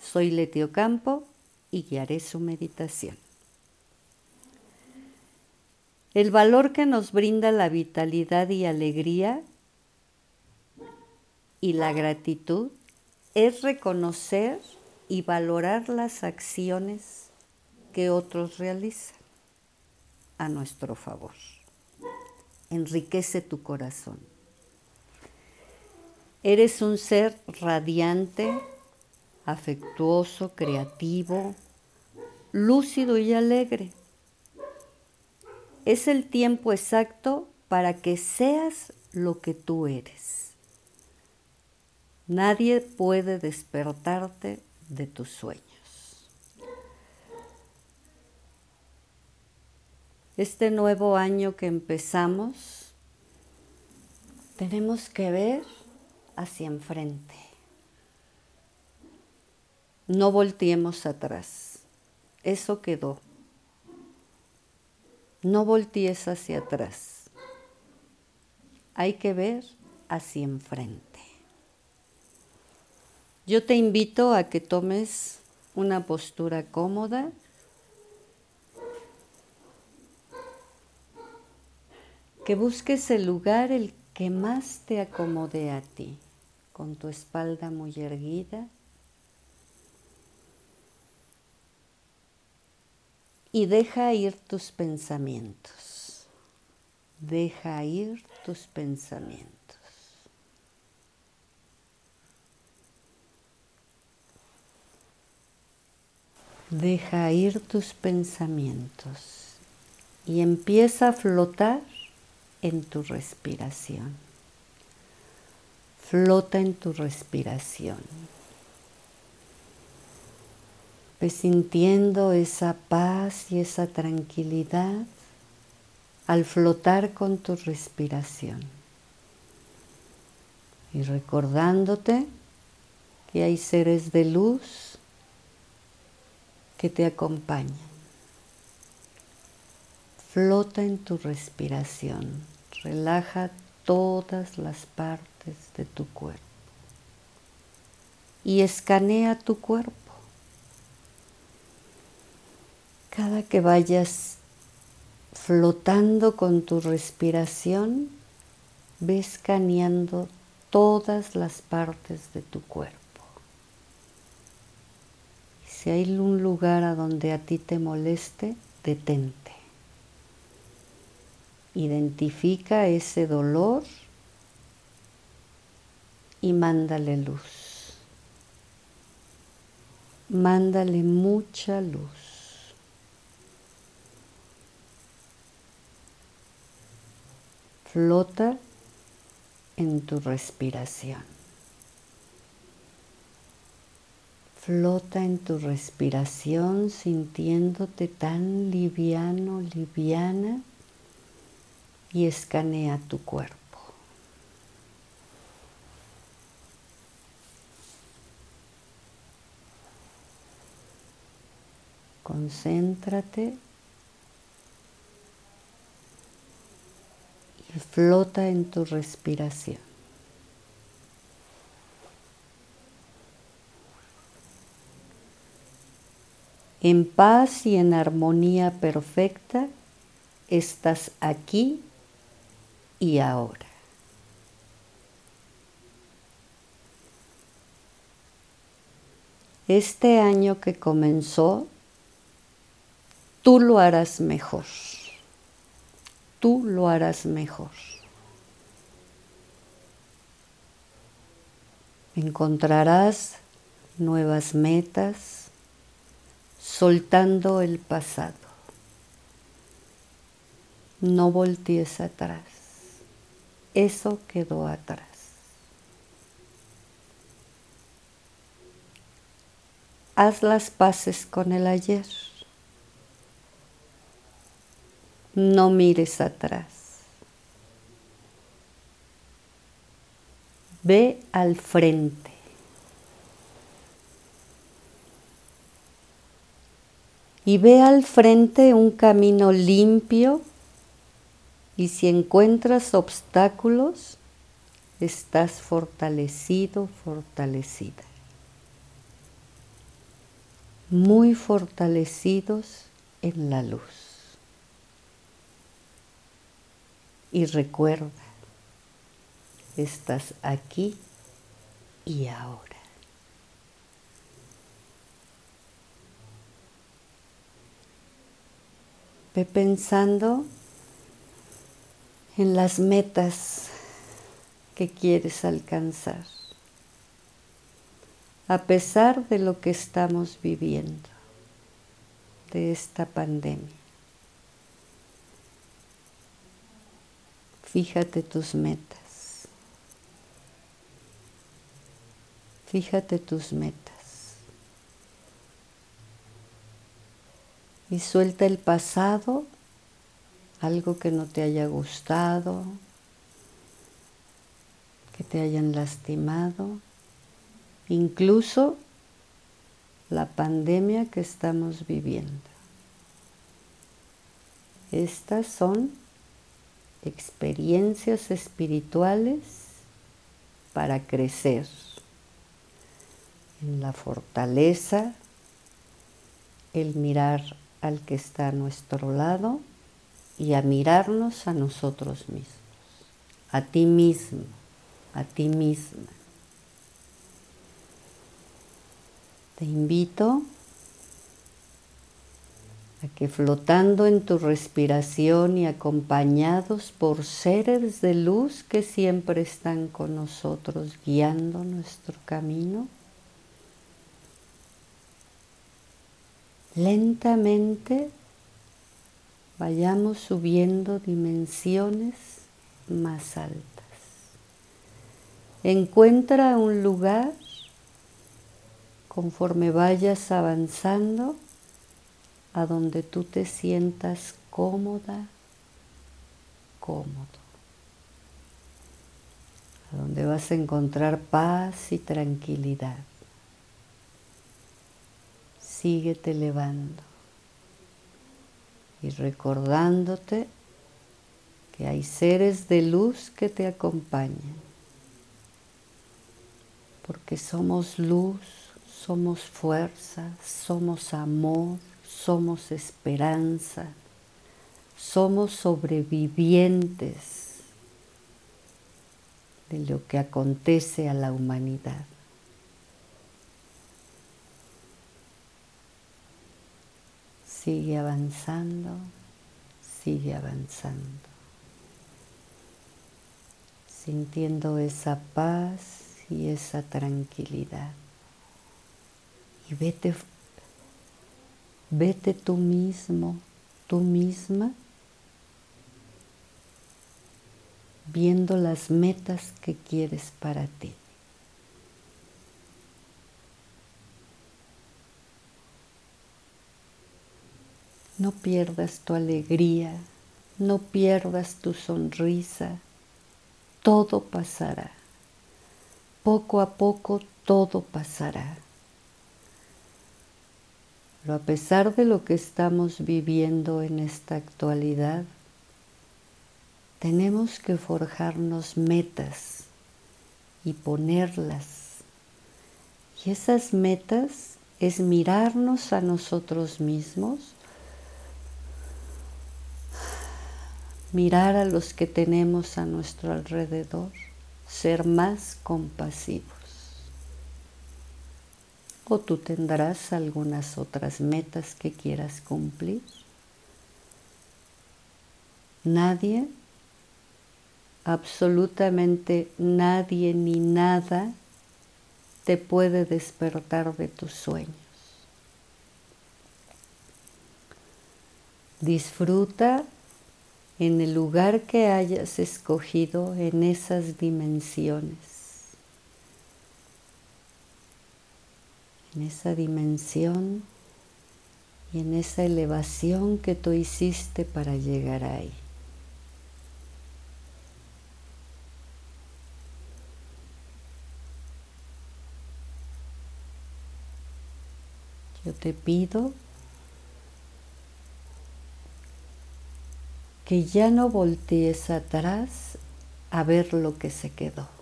Soy Letio Campo y guiaré su meditación. El valor que nos brinda la vitalidad y alegría y la gratitud es reconocer y valorar las acciones que otros realizan a nuestro favor. Enriquece tu corazón. Eres un ser radiante, afectuoso, creativo, lúcido y alegre. Es el tiempo exacto para que seas lo que tú eres. Nadie puede despertarte de tus sueños. este nuevo año que empezamos, tenemos que ver hacia enfrente. No volteemos atrás. Eso quedó. No voltees hacia atrás. Hay que ver hacia enfrente. Yo te invito a que tomes una postura cómoda que busques el lugar el que más te acomode a ti, con tu espalda muy erguida. Y deja ir tus pensamientos. Deja ir tus pensamientos. Deja ir tus pensamientos y empieza a flotar en tu respiración. Flota en tu respiración. Ves sintiendo esa paz y esa tranquilidad al flotar con tu respiración. Y recordándote que hay seres de luz que te acompañan. Flota en tu respiración. Relaja todas las partes de tu cuerpo. Y escanea tu cuerpo. Cada que vayas flotando con tu respiración, ve escaneando todas las partes de tu cuerpo. Si hay un lugar a donde a ti te moleste, detente. Identifica ese dolor y mándale luz. Mándale mucha luz. Flota en tu respiración. Flota en tu respiración sintiéndote tan liviano, liviana y escanea tu cuerpo. Concéntrate y flota en tu respiración. En paz y en armonía perfecta estás aquí y ahora. Este año que comenzó, tú lo harás mejor. Tú lo harás mejor. Encontrarás nuevas metas soltando el pasado. No voltees atrás eso quedó atrás. haz las paces con el ayer. No mires atrás. Ve al frente. Y ve al frente un camino limpio y si encuentras obstáculos, estás fortalecido, fortalecida. Muy fortalecidos en la luz. Y recuerda, estás aquí y ahora. Ve pensando en las metas que quieres alcanzar, a pesar de lo que estamos viviendo, de esta pandemia. Fíjate tus metas. Fíjate tus metas. Y suelta el pasado algo que no te haya gustado, que te hayan lastimado, incluso la pandemia que estamos viviendo. Estas son experiencias espirituales para crecer en la fortaleza, el mirar al que está a nuestro lado y a mirarnos a nosotros mismos, a ti mismo, a ti misma. Te invito a que flotando en tu respiración y acompañados por seres de luz que siempre están con nosotros guiando nuestro camino, lentamente vayamos subiendo dimensiones más altas. Encuentra un lugar conforme vayas avanzando a donde tú te sientas cómoda, cómodo, a donde vas a encontrar paz y tranquilidad. Síguete elevando y recordándote que hay seres de luz que te acompañan, porque somos luz, somos fuerza, somos amor, somos esperanza, somos sobrevivientes de lo que acontece a la humanidad. Sigue avanzando, sigue avanzando, sintiendo esa paz y esa tranquilidad. Y vete, vete tú mismo, tú misma, viendo las metas que quieres para ti. No pierdas tu alegría, no pierdas tu sonrisa, todo pasará. Poco a poco todo pasará. Pero a pesar de lo que estamos viviendo en esta actualidad, tenemos que forjarnos metas y ponerlas. Y esas metas es mirarnos a nosotros mismos mirar a los que tenemos a nuestro alrededor, ser más compasivos. O tú tendrás algunas otras metas que quieras cumplir. Nadie, absolutamente nadie ni nada te puede despertar de tus sueños. Disfruta en el lugar que hayas escogido en esas dimensiones, en esa dimensión y en esa elevación que tú hiciste para llegar ahí. Yo te pido que ya no voltees atrás a ver lo que se quedó.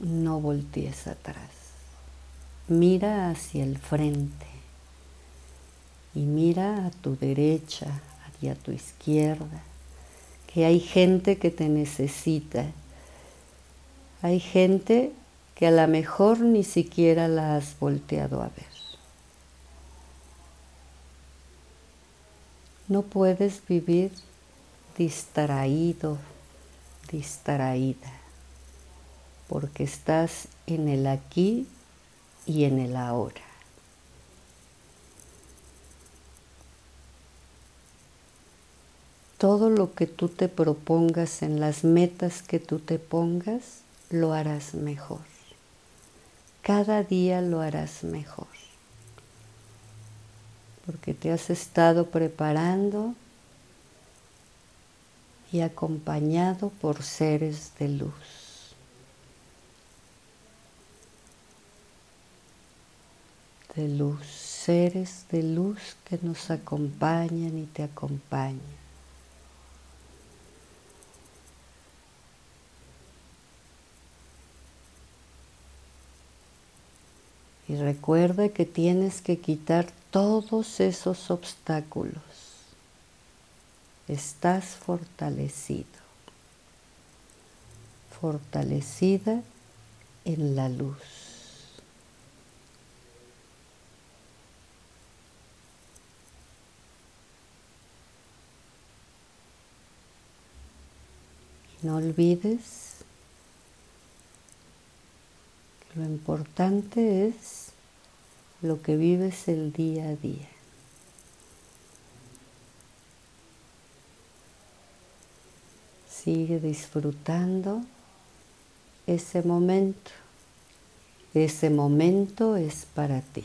No voltees atrás. Mira hacia el frente y mira a tu derecha y a tu izquierda, que hay gente que te necesita. Hay gente que a lo mejor ni siquiera la has volteado a ver. No puedes vivir distraído, distraída, porque estás en el aquí y en el ahora. Todo lo que tú te propongas en las metas que tú te pongas, lo harás mejor cada día lo harás mejor, porque te has estado preparando y acompañado por seres de luz. De luz, seres de luz que nos acompañan y te acompañan. Y recuerda que tienes que quitar todos esos obstáculos. Estás fortalecido, fortalecida en la luz. No olvides lo importante es lo que vives el día a día. Sigue disfrutando ese momento. Ese momento es para ti.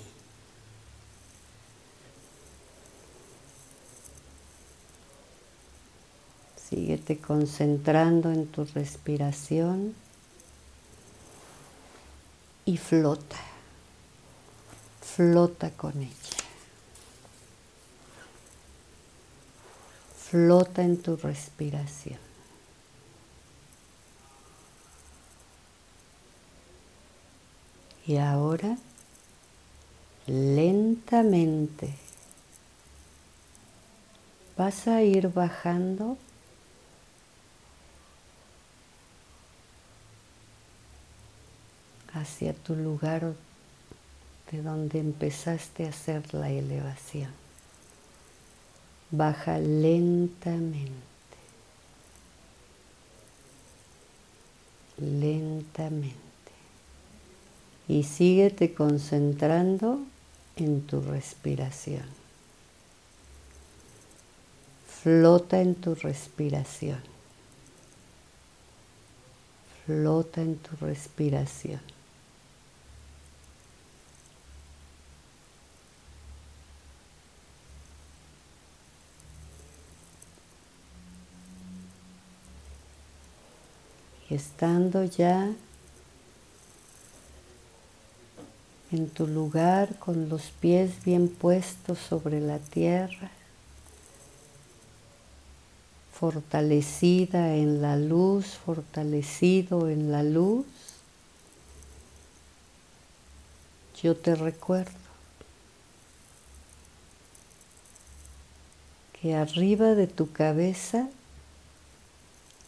Síguete concentrando en tu respiración y flota, flota con ella. Flota en tu respiración. Y ahora, lentamente, vas a ir bajando hacia tu lugar de donde empezaste a hacer la elevación. Baja lentamente, lentamente. Y síguete concentrando en tu respiración. Flota en tu respiración. Flota en tu respiración. Estando ya en tu lugar con los pies bien puestos sobre la tierra, fortalecida en la luz, fortalecido en la luz, yo te recuerdo que arriba de tu cabeza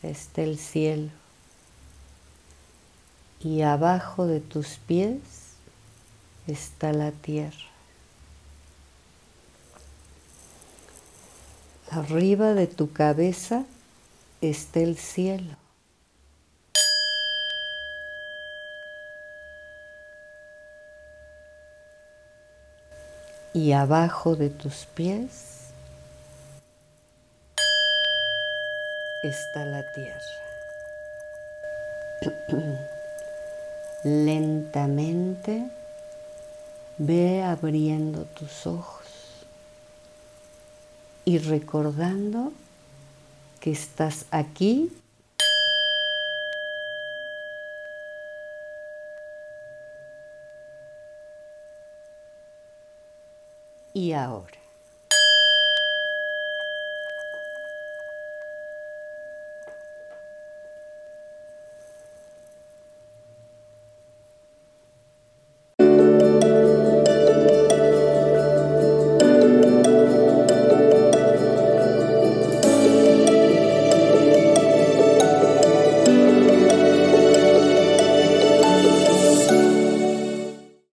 está el cielo y abajo de tus pies está la tierra. Arriba de tu cabeza está el cielo. Y abajo de tus pies está la tierra. Lentamente ve abriendo tus ojos y recordando que estás aquí y ahora.